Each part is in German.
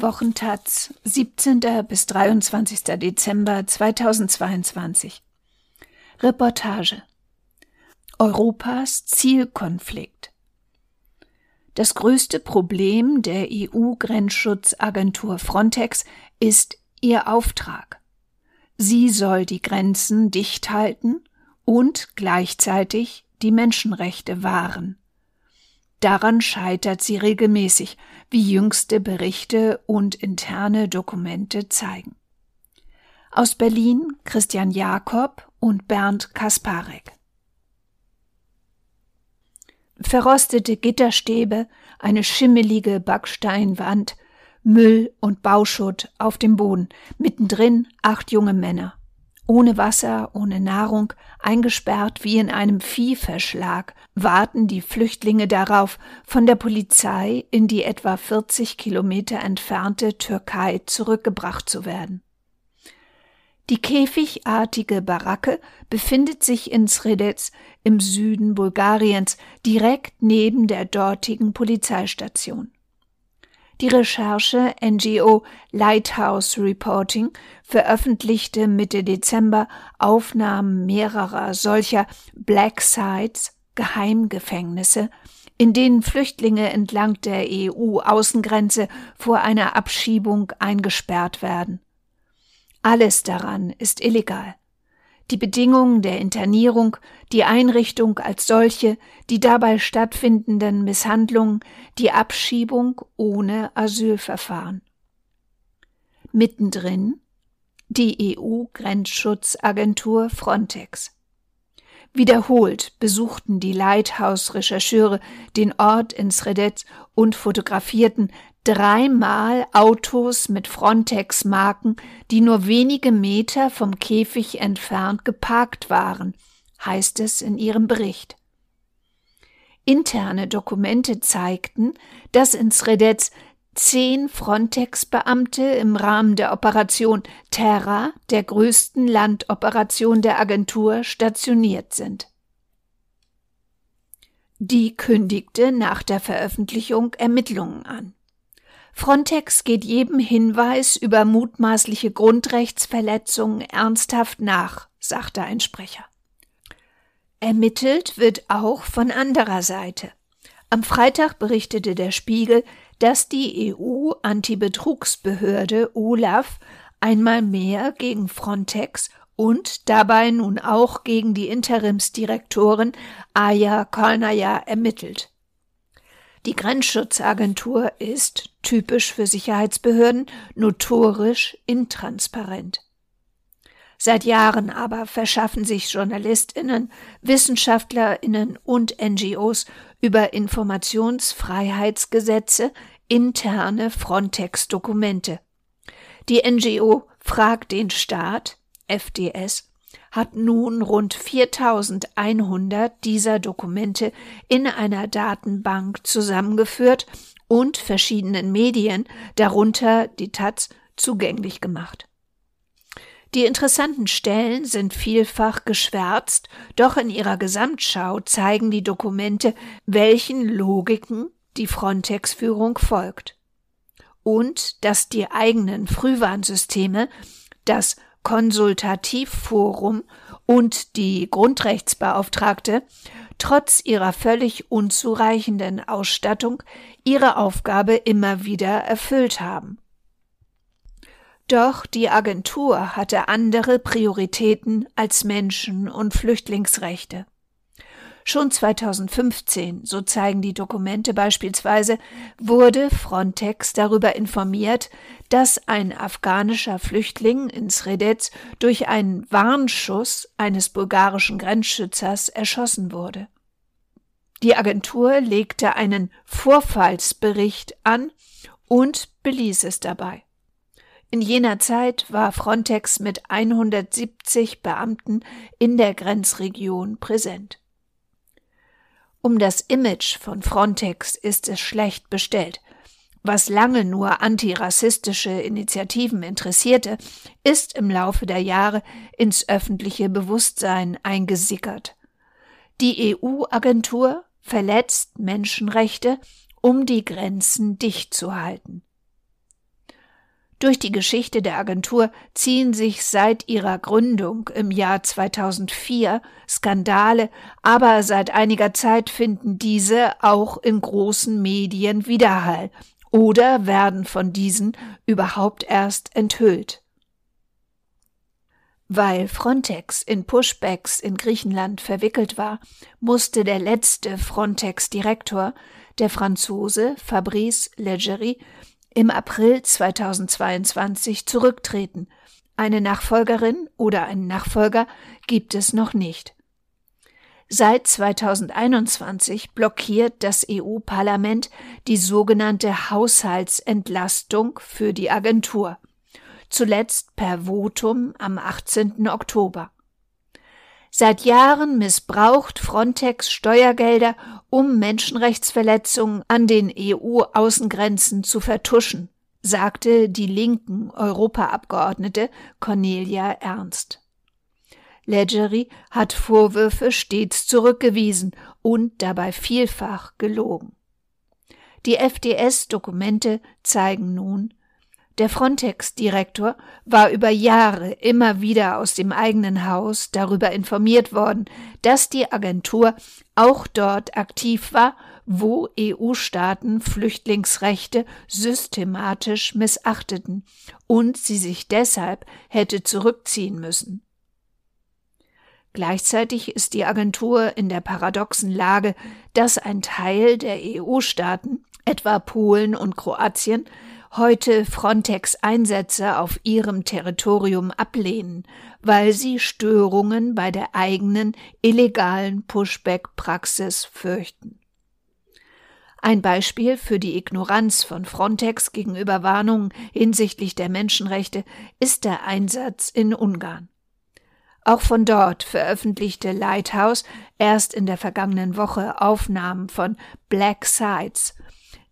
Wochentaz, 17. bis 23. Dezember 2022. Reportage. Europas Zielkonflikt. Das größte Problem der EU-Grenzschutzagentur Frontex ist ihr Auftrag. Sie soll die Grenzen dicht halten und gleichzeitig die Menschenrechte wahren. Daran scheitert sie regelmäßig, wie jüngste Berichte und interne Dokumente zeigen. Aus Berlin Christian Jakob und Bernd Kasparek. Verrostete Gitterstäbe, eine schimmelige Backsteinwand, Müll und Bauschutt auf dem Boden, mittendrin acht junge Männer ohne Wasser, ohne Nahrung, eingesperrt wie in einem Viehverschlag, warten die Flüchtlinge darauf, von der Polizei in die etwa 40 Kilometer entfernte Türkei zurückgebracht zu werden. Die käfigartige Baracke befindet sich in Sredec im Süden Bulgariens, direkt neben der dortigen Polizeistation. Die Recherche NGO Lighthouse Reporting veröffentlichte Mitte Dezember Aufnahmen mehrerer solcher Black Sites, Geheimgefängnisse, in denen Flüchtlinge entlang der EU-Außengrenze vor einer Abschiebung eingesperrt werden. Alles daran ist illegal die Bedingungen der Internierung, die Einrichtung als solche, die dabei stattfindenden Misshandlungen, die Abschiebung ohne Asylverfahren. Mittendrin die EU-Grenzschutzagentur Frontex. Wiederholt besuchten die Lighthouse-Rechercheure den Ort in Sredec und fotografierten dreimal Autos mit Frontex-Marken, die nur wenige Meter vom Käfig entfernt geparkt waren, heißt es in ihrem Bericht. Interne Dokumente zeigten, dass in Sredec zehn Frontex-Beamte im Rahmen der Operation Terra, der größten Landoperation der Agentur, stationiert sind. Die kündigte nach der Veröffentlichung Ermittlungen an. Frontex geht jedem Hinweis über mutmaßliche Grundrechtsverletzungen ernsthaft nach, sagte ein Sprecher. Ermittelt wird auch von anderer Seite. Am Freitag berichtete der Spiegel, dass die EU-Antibetrugsbehörde OLAF einmal mehr gegen Frontex und dabei nun auch gegen die Interimsdirektorin Aya Kalnaya ermittelt. Die Grenzschutzagentur ist, typisch für Sicherheitsbehörden, notorisch intransparent. Seit Jahren aber verschaffen sich Journalistinnen, Wissenschaftlerinnen und NGOs über Informationsfreiheitsgesetze interne Frontex-Dokumente. Die NGO fragt den Staat, FDS, hat nun rund 4100 dieser Dokumente in einer Datenbank zusammengeführt und verschiedenen Medien, darunter die Taz, zugänglich gemacht. Die interessanten Stellen sind vielfach geschwärzt, doch in ihrer Gesamtschau zeigen die Dokumente, welchen Logiken die Frontex-Führung folgt. Und dass die eigenen Frühwarnsysteme, das Konsultativforum und die Grundrechtsbeauftragte trotz ihrer völlig unzureichenden Ausstattung ihre Aufgabe immer wieder erfüllt haben. Doch die Agentur hatte andere Prioritäten als Menschen- und Flüchtlingsrechte. Schon 2015, so zeigen die Dokumente beispielsweise, wurde Frontex darüber informiert, dass ein afghanischer Flüchtling in Sredec durch einen Warnschuss eines bulgarischen Grenzschützers erschossen wurde. Die Agentur legte einen Vorfallsbericht an und beließ es dabei. In jener Zeit war Frontex mit 170 Beamten in der Grenzregion präsent. Um das Image von Frontex ist es schlecht bestellt. Was lange nur antirassistische Initiativen interessierte, ist im Laufe der Jahre ins öffentliche Bewusstsein eingesickert. Die EU-Agentur verletzt Menschenrechte, um die Grenzen dicht zu halten. Durch die Geschichte der Agentur ziehen sich seit ihrer Gründung im Jahr 2004 Skandale, aber seit einiger Zeit finden diese auch in großen Medien Widerhall oder werden von diesen überhaupt erst enthüllt. Weil Frontex in Pushbacks in Griechenland verwickelt war, musste der letzte Frontex-Direktor, der Franzose Fabrice Leggeri, im April 2022 zurücktreten. Eine Nachfolgerin oder einen Nachfolger gibt es noch nicht. Seit 2021 blockiert das EU-Parlament die sogenannte Haushaltsentlastung für die Agentur, zuletzt per Votum am 18. Oktober. Seit Jahren missbraucht Frontex Steuergelder, um Menschenrechtsverletzungen an den EU-Außengrenzen zu vertuschen, sagte die linken Europaabgeordnete Cornelia Ernst. Leggeri hat Vorwürfe stets zurückgewiesen und dabei vielfach gelogen. Die FDS-Dokumente zeigen nun, der Frontex-Direktor war über Jahre immer wieder aus dem eigenen Haus darüber informiert worden, dass die Agentur auch dort aktiv war, wo EU-Staaten Flüchtlingsrechte systematisch missachteten und sie sich deshalb hätte zurückziehen müssen. Gleichzeitig ist die Agentur in der paradoxen Lage, dass ein Teil der EU-Staaten, etwa Polen und Kroatien, heute Frontex-Einsätze auf ihrem Territorium ablehnen, weil sie Störungen bei der eigenen illegalen Pushback-Praxis fürchten. Ein Beispiel für die Ignoranz von Frontex gegenüber Warnungen hinsichtlich der Menschenrechte ist der Einsatz in Ungarn. Auch von dort veröffentlichte Lighthouse erst in der vergangenen Woche Aufnahmen von Black Sites,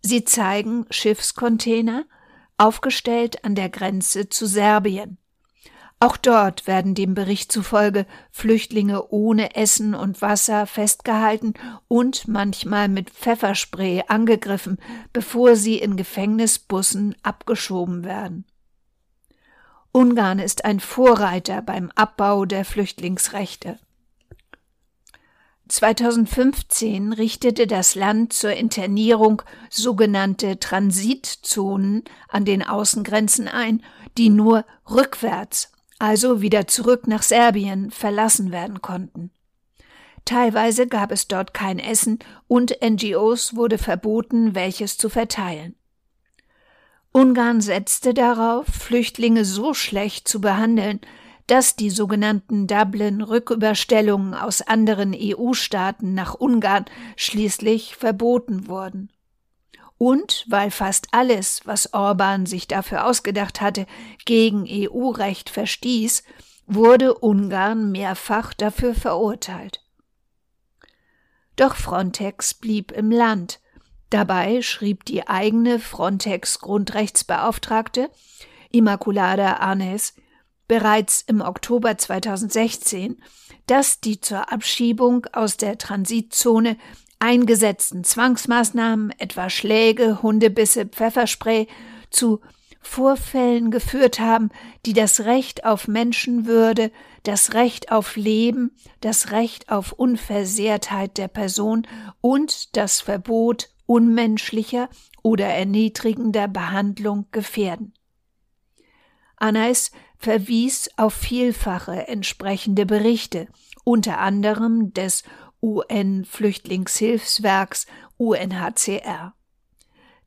Sie zeigen Schiffscontainer, aufgestellt an der Grenze zu Serbien. Auch dort werden dem Bericht zufolge Flüchtlinge ohne Essen und Wasser festgehalten und manchmal mit Pfefferspray angegriffen, bevor sie in Gefängnisbussen abgeschoben werden. Ungarn ist ein Vorreiter beim Abbau der Flüchtlingsrechte. 2015 richtete das Land zur Internierung sogenannte Transitzonen an den Außengrenzen ein, die nur rückwärts, also wieder zurück nach Serbien, verlassen werden konnten. Teilweise gab es dort kein Essen und NGOs wurde verboten, welches zu verteilen. Ungarn setzte darauf, Flüchtlinge so schlecht zu behandeln, dass die sogenannten Dublin-Rücküberstellungen aus anderen EU-Staaten nach Ungarn schließlich verboten wurden. Und weil fast alles, was Orban sich dafür ausgedacht hatte, gegen EU-Recht verstieß, wurde Ungarn mehrfach dafür verurteilt. Doch Frontex blieb im Land. Dabei schrieb die eigene Frontex-Grundrechtsbeauftragte Immaculada Arnes bereits im Oktober 2016, dass die zur Abschiebung aus der Transitzone eingesetzten Zwangsmaßnahmen, etwa Schläge, Hundebisse, Pfefferspray, zu Vorfällen geführt haben, die das Recht auf Menschenwürde, das Recht auf Leben, das Recht auf Unversehrtheit der Person und das Verbot unmenschlicher oder erniedrigender Behandlung gefährden. Anais verwies auf vielfache entsprechende Berichte, unter anderem des UN-Flüchtlingshilfswerks UNHCR.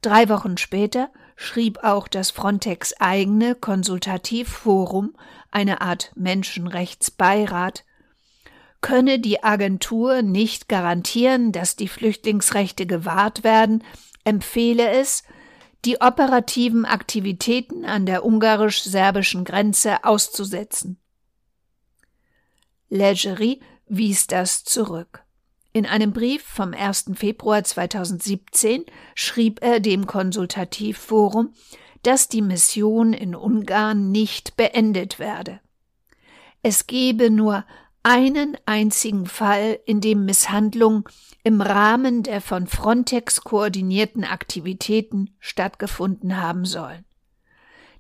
Drei Wochen später schrieb auch das Frontex eigene Konsultativforum, eine Art Menschenrechtsbeirat, könne die Agentur nicht garantieren, dass die Flüchtlingsrechte gewahrt werden, empfehle es, die operativen Aktivitäten an der ungarisch-serbischen Grenze auszusetzen. Leggeri wies das zurück. In einem Brief vom 1. Februar 2017 schrieb er dem Konsultativforum, dass die Mission in Ungarn nicht beendet werde. Es gebe nur einen einzigen Fall, in dem Misshandlung im Rahmen der von Frontex koordinierten Aktivitäten stattgefunden haben sollen.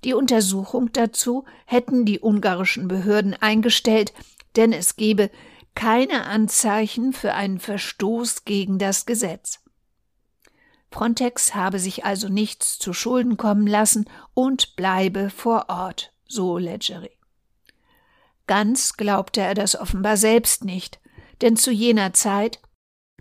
Die Untersuchung dazu hätten die ungarischen Behörden eingestellt, denn es gebe keine Anzeichen für einen Verstoß gegen das Gesetz. Frontex habe sich also nichts zu Schulden kommen lassen und bleibe vor Ort, so Leggeri. Ganz glaubte er das offenbar selbst nicht, denn zu jener Zeit,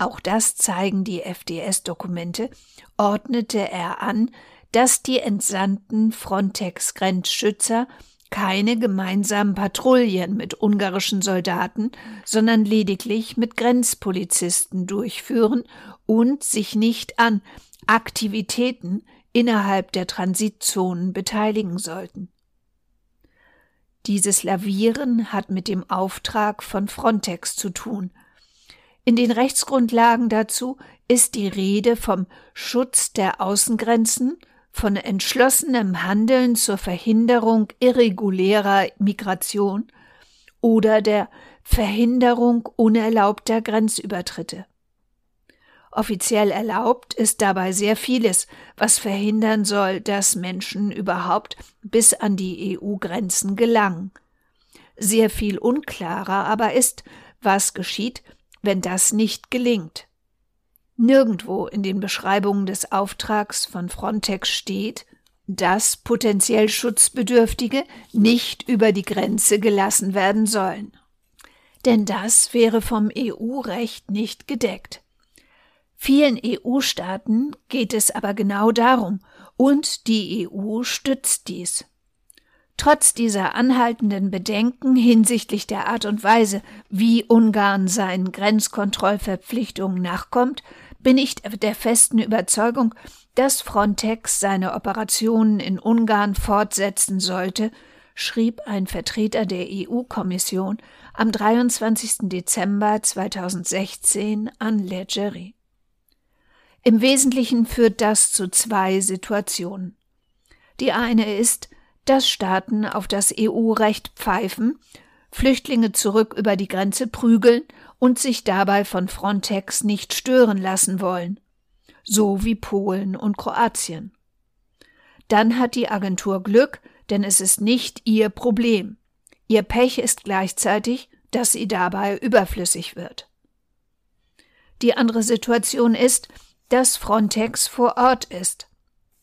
auch das zeigen die FDS-Dokumente, ordnete er an, dass die entsandten Frontex-Grenzschützer keine gemeinsamen Patrouillen mit ungarischen Soldaten, sondern lediglich mit Grenzpolizisten durchführen und sich nicht an Aktivitäten innerhalb der Transitzonen beteiligen sollten. Dieses Lavieren hat mit dem Auftrag von Frontex zu tun. In den Rechtsgrundlagen dazu ist die Rede vom Schutz der Außengrenzen von entschlossenem Handeln zur Verhinderung irregulärer Migration oder der Verhinderung unerlaubter Grenzübertritte. Offiziell erlaubt ist dabei sehr vieles, was verhindern soll, dass Menschen überhaupt bis an die EU-Grenzen gelangen. Sehr viel unklarer aber ist, was geschieht, wenn das nicht gelingt. Nirgendwo in den Beschreibungen des Auftrags von Frontex steht, dass potenziell Schutzbedürftige nicht über die Grenze gelassen werden sollen. Denn das wäre vom EU-Recht nicht gedeckt. Vielen EU-Staaten geht es aber genau darum, und die EU stützt dies. Trotz dieser anhaltenden Bedenken hinsichtlich der Art und Weise, wie Ungarn seinen Grenzkontrollverpflichtungen nachkommt, bin ich der festen Überzeugung, dass Frontex seine Operationen in Ungarn fortsetzen sollte, schrieb ein Vertreter der EU-Kommission am 23. Dezember 2016 an Leggeri. Im Wesentlichen führt das zu zwei Situationen. Die eine ist, dass Staaten auf das EU-Recht pfeifen, Flüchtlinge zurück über die Grenze prügeln und sich dabei von Frontex nicht stören lassen wollen, so wie Polen und Kroatien. Dann hat die Agentur Glück, denn es ist nicht ihr Problem. Ihr Pech ist gleichzeitig, dass sie dabei überflüssig wird. Die andere Situation ist, dass Frontex vor Ort ist.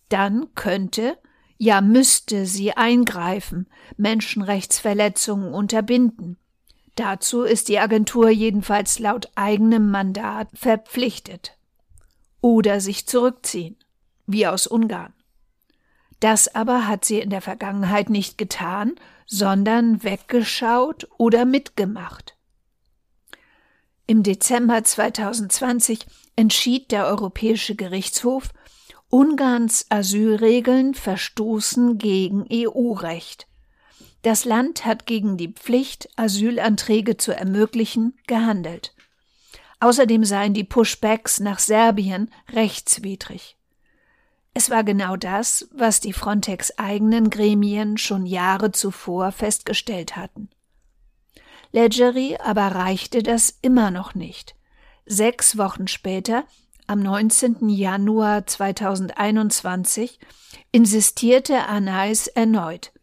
Dann könnte, ja müsste sie eingreifen, Menschenrechtsverletzungen unterbinden, Dazu ist die Agentur jedenfalls laut eigenem Mandat verpflichtet. Oder sich zurückziehen, wie aus Ungarn. Das aber hat sie in der Vergangenheit nicht getan, sondern weggeschaut oder mitgemacht. Im Dezember 2020 entschied der Europäische Gerichtshof, Ungarns Asylregeln verstoßen gegen EU-Recht. Das Land hat gegen die Pflicht, Asylanträge zu ermöglichen, gehandelt. Außerdem seien die Pushbacks nach Serbien rechtswidrig. Es war genau das, was die Frontex eigenen Gremien schon Jahre zuvor festgestellt hatten. Leggeri aber reichte das immer noch nicht. Sechs Wochen später, am 19. Januar 2021, insistierte Anais erneut.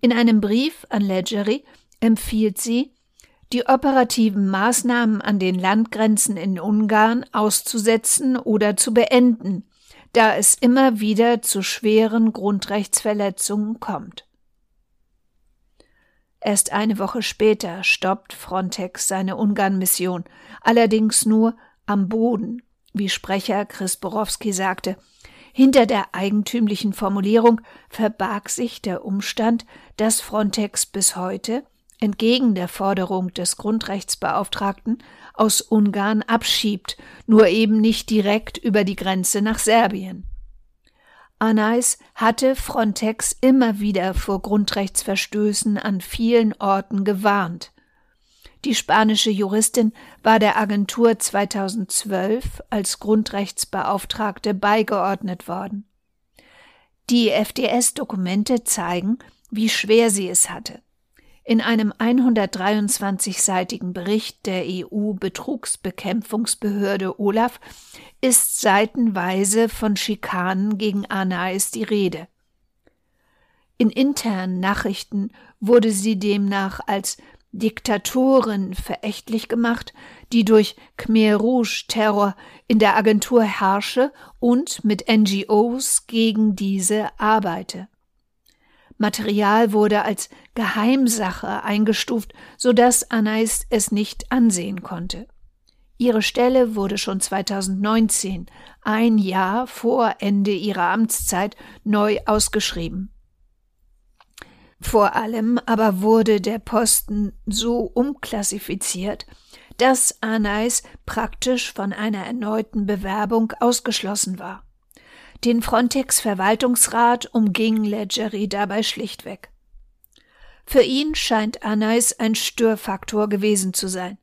In einem Brief an Leggeri empfiehlt sie, die operativen Maßnahmen an den Landgrenzen in Ungarn auszusetzen oder zu beenden, da es immer wieder zu schweren Grundrechtsverletzungen kommt. Erst eine Woche später stoppt Frontex seine Ungarn-Mission, allerdings nur am Boden, wie Sprecher Chris Borowski sagte, hinter der eigentümlichen Formulierung verbarg sich der Umstand, dass Frontex bis heute, entgegen der Forderung des Grundrechtsbeauftragten, aus Ungarn abschiebt, nur eben nicht direkt über die Grenze nach Serbien. Anais hatte Frontex immer wieder vor Grundrechtsverstößen an vielen Orten gewarnt. Die spanische Juristin war der Agentur 2012 als Grundrechtsbeauftragte beigeordnet worden. Die FDS-Dokumente zeigen, wie schwer sie es hatte. In einem 123-seitigen Bericht der EU-Betrugsbekämpfungsbehörde Olaf ist seitenweise von Schikanen gegen Anais die Rede. In internen Nachrichten wurde sie demnach als Diktatoren verächtlich gemacht, die durch Khmer Rouge Terror in der Agentur herrsche und mit NGOs gegen diese arbeite. Material wurde als Geheimsache eingestuft, so dass Anais es nicht ansehen konnte. Ihre Stelle wurde schon 2019, ein Jahr vor Ende ihrer Amtszeit, neu ausgeschrieben. Vor allem aber wurde der Posten so umklassifiziert, dass Anais praktisch von einer erneuten Bewerbung ausgeschlossen war. Den Frontex-Verwaltungsrat umging Leggeri dabei schlichtweg. Für ihn scheint Anais ein Störfaktor gewesen zu sein.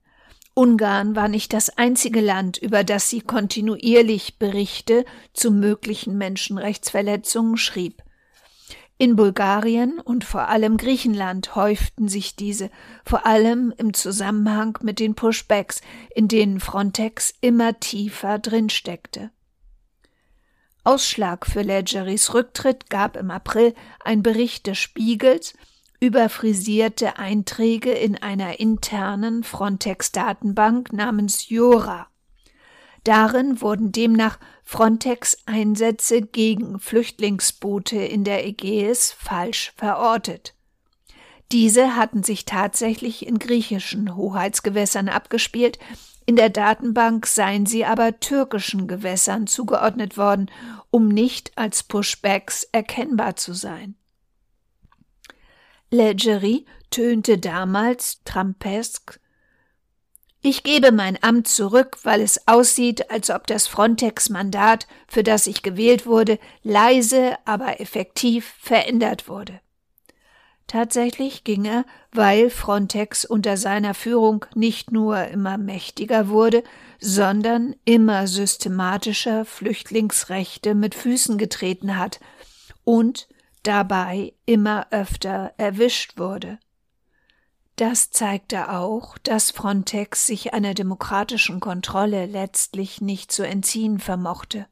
Ungarn war nicht das einzige Land, über das sie kontinuierlich Berichte zu möglichen Menschenrechtsverletzungen schrieb. In Bulgarien und vor allem Griechenland häuften sich diese, vor allem im Zusammenhang mit den Pushbacks, in denen Frontex immer tiefer drinsteckte. Ausschlag für Ledgeris Rücktritt gab im April ein Bericht des Spiegels über frisierte Einträge in einer internen Frontex-Datenbank namens Jora. Darin wurden demnach Frontex-Einsätze gegen Flüchtlingsboote in der Ägäis falsch verortet. Diese hatten sich tatsächlich in griechischen Hoheitsgewässern abgespielt, in der Datenbank seien sie aber türkischen Gewässern zugeordnet worden, um nicht als Pushbacks erkennbar zu sein. Leggeri tönte damals trampesk ich gebe mein Amt zurück, weil es aussieht, als ob das Frontex-Mandat, für das ich gewählt wurde, leise, aber effektiv verändert wurde. Tatsächlich ging er, weil Frontex unter seiner Führung nicht nur immer mächtiger wurde, sondern immer systematischer Flüchtlingsrechte mit Füßen getreten hat und dabei immer öfter erwischt wurde. Das zeigte auch, dass Frontex sich einer demokratischen Kontrolle letztlich nicht zu entziehen vermochte.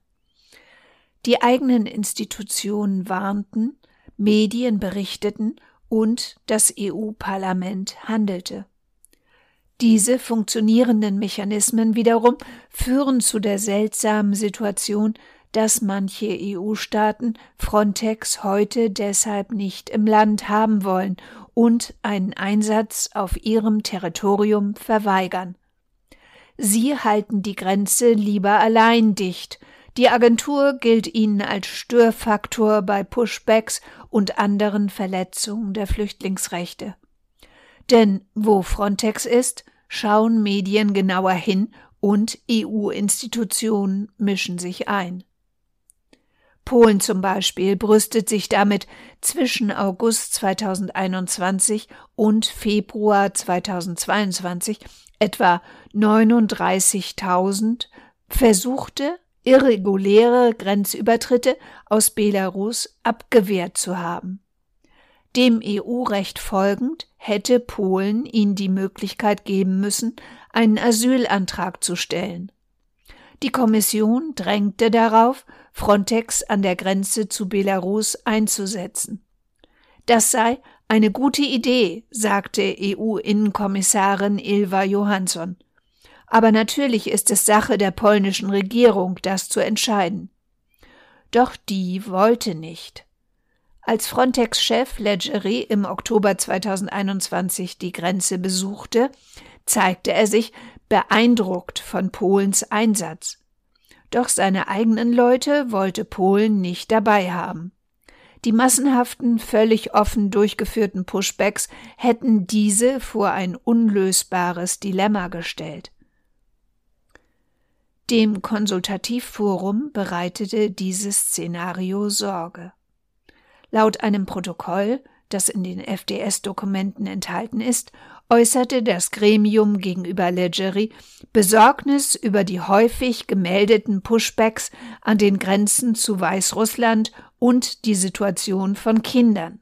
Die eigenen Institutionen warnten, Medien berichteten und das EU-Parlament handelte. Diese funktionierenden Mechanismen wiederum führen zu der seltsamen Situation, dass manche EU-Staaten Frontex heute deshalb nicht im Land haben wollen und einen Einsatz auf ihrem Territorium verweigern. Sie halten die Grenze lieber allein dicht. Die Agentur gilt ihnen als Störfaktor bei Pushbacks und anderen Verletzungen der Flüchtlingsrechte. Denn wo Frontex ist, schauen Medien genauer hin und EU-Institutionen mischen sich ein. Polen zum Beispiel brüstet sich damit, zwischen August 2021 und Februar 2022 etwa 39.000 versuchte irreguläre Grenzübertritte aus Belarus abgewehrt zu haben. Dem EU-Recht folgend hätte Polen ihnen die Möglichkeit geben müssen, einen Asylantrag zu stellen. Die Kommission drängte darauf, Frontex an der Grenze zu Belarus einzusetzen. Das sei eine gute Idee, sagte EU-Innenkommissarin Ilva Johansson. Aber natürlich ist es Sache der polnischen Regierung, das zu entscheiden. Doch die wollte nicht. Als Frontex-Chef Leggeri im Oktober 2021 die Grenze besuchte, zeigte er sich beeindruckt von Polens Einsatz. Doch seine eigenen Leute wollte Polen nicht dabei haben. Die massenhaften, völlig offen durchgeführten Pushbacks hätten diese vor ein unlösbares Dilemma gestellt. Dem Konsultativforum bereitete dieses Szenario Sorge. Laut einem Protokoll, das in den FDS-Dokumenten enthalten ist, äußerte das Gremium gegenüber Leggeri Besorgnis über die häufig gemeldeten Pushbacks an den Grenzen zu Weißrussland und die Situation von Kindern.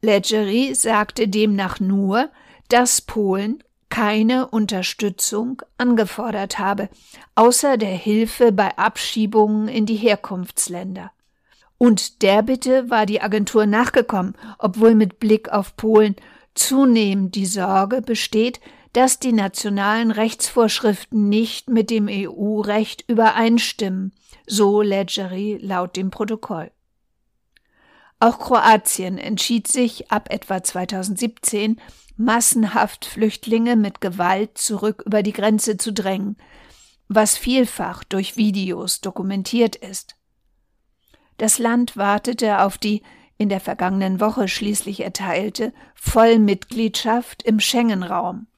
Leggeri sagte demnach nur, dass Polen keine Unterstützung angefordert habe, außer der Hilfe bei Abschiebungen in die Herkunftsländer. Und der Bitte war die Agentur nachgekommen, obwohl mit Blick auf Polen zunehmend die Sorge besteht, dass die nationalen Rechtsvorschriften nicht mit dem EU-Recht übereinstimmen, so Leggeri laut dem Protokoll. Auch Kroatien entschied sich ab etwa 2017, massenhaft Flüchtlinge mit Gewalt zurück über die Grenze zu drängen, was vielfach durch Videos dokumentiert ist. Das Land wartete auf die in der vergangenen Woche schließlich erteilte Vollmitgliedschaft im Schengen-Raum.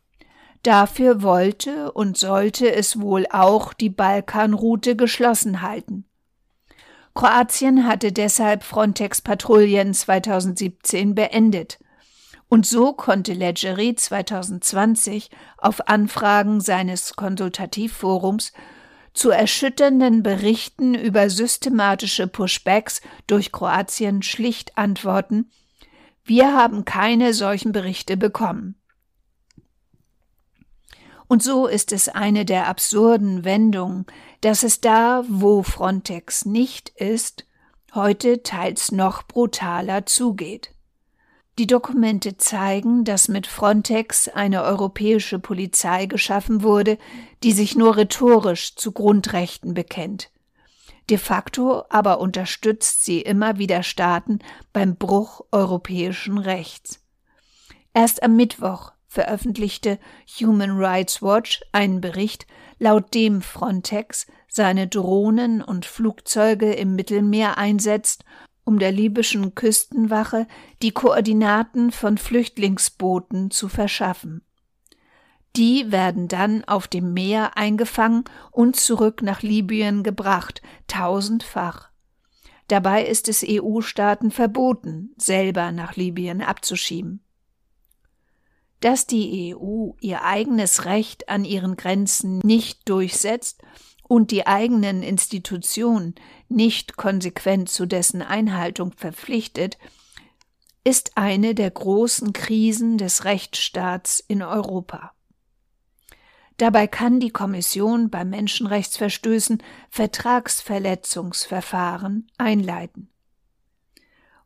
Dafür wollte und sollte es wohl auch die Balkanroute geschlossen halten. Kroatien hatte deshalb Frontex-Patrouillen 2017 beendet. Und so konnte Leggeri 2020 auf Anfragen seines Konsultativforums zu erschütternden Berichten über systematische Pushbacks durch Kroatien schlicht antworten, wir haben keine solchen Berichte bekommen. Und so ist es eine der absurden Wendungen, dass es da, wo Frontex nicht ist, heute teils noch brutaler zugeht. Die Dokumente zeigen, dass mit Frontex eine europäische Polizei geschaffen wurde, die sich nur rhetorisch zu Grundrechten bekennt. De facto aber unterstützt sie immer wieder Staaten beim Bruch europäischen Rechts. Erst am Mittwoch veröffentlichte Human Rights Watch einen Bericht, laut dem Frontex seine Drohnen und Flugzeuge im Mittelmeer einsetzt, um der libyschen Küstenwache die Koordinaten von Flüchtlingsbooten zu verschaffen. Die werden dann auf dem Meer eingefangen und zurück nach Libyen gebracht, tausendfach. Dabei ist es EU-Staaten verboten, selber nach Libyen abzuschieben dass die EU ihr eigenes Recht an ihren Grenzen nicht durchsetzt und die eigenen Institutionen nicht konsequent zu dessen Einhaltung verpflichtet, ist eine der großen Krisen des Rechtsstaats in Europa. Dabei kann die Kommission bei Menschenrechtsverstößen Vertragsverletzungsverfahren einleiten.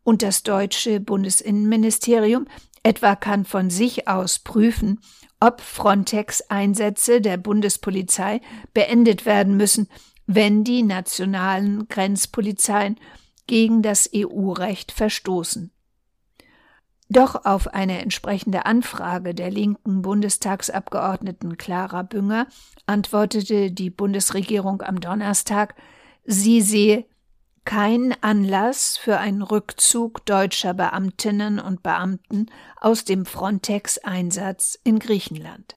Und das deutsche Bundesinnenministerium etwa kann von sich aus prüfen, ob Frontex-Einsätze der Bundespolizei beendet werden müssen, wenn die nationalen Grenzpolizeien gegen das EU-Recht verstoßen. Doch auf eine entsprechende Anfrage der linken Bundestagsabgeordneten Clara Bünger antwortete die Bundesregierung am Donnerstag, sie sehe kein Anlass für einen Rückzug deutscher Beamtinnen und Beamten aus dem Frontex-Einsatz in Griechenland.